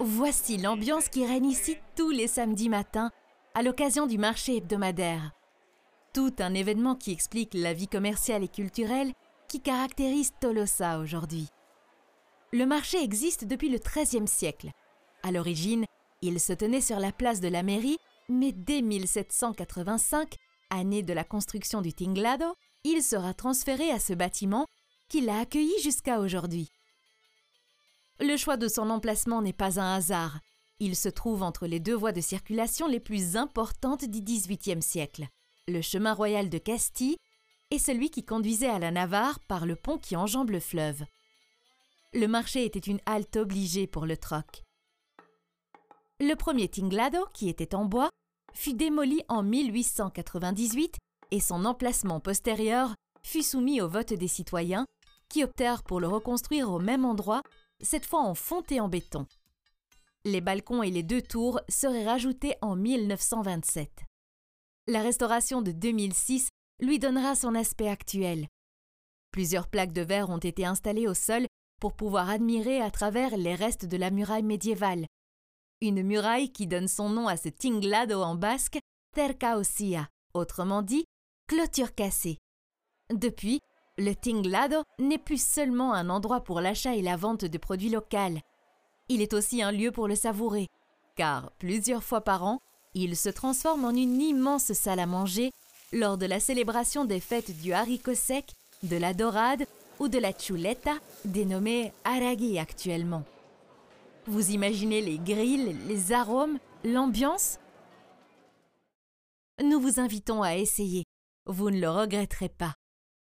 Voici l'ambiance qui règne ici tous les samedis matins à l'occasion du marché hebdomadaire. Tout un événement qui explique la vie commerciale et culturelle qui caractérise Tolosa aujourd'hui. Le marché existe depuis le XIIIe siècle. À l'origine, il se tenait sur la place de la mairie, mais dès 1785, année de la construction du Tinglado, il sera transféré à ce bâtiment qui l'a accueilli jusqu'à aujourd'hui. Le choix de son emplacement n'est pas un hasard. Il se trouve entre les deux voies de circulation les plus importantes du XVIIIe siècle, le chemin royal de Castille et celui qui conduisait à la Navarre par le pont qui enjambe le fleuve. Le marché était une halte obligée pour le troc. Le premier Tinglado, qui était en bois, fut démoli en 1898 et son emplacement postérieur fut soumis au vote des citoyens optèrent pour le reconstruire au même endroit, cette fois en fonte et en béton. Les balcons et les deux tours seraient rajoutés en 1927. La restauration de 2006 lui donnera son aspect actuel. Plusieurs plaques de verre ont été installées au sol pour pouvoir admirer à travers les restes de la muraille médiévale. Une muraille qui donne son nom à ce tinglado en basque, terca autrement dit, clôture cassée. Depuis, le tinglado n'est plus seulement un endroit pour l'achat et la vente de produits locaux. Il est aussi un lieu pour le savourer, car plusieurs fois par an, il se transforme en une immense salle à manger lors de la célébration des fêtes du haricot sec, de la dorade ou de la chuleta, dénommée aragui actuellement. Vous imaginez les grilles, les arômes, l'ambiance? Nous vous invitons à essayer. Vous ne le regretterez pas.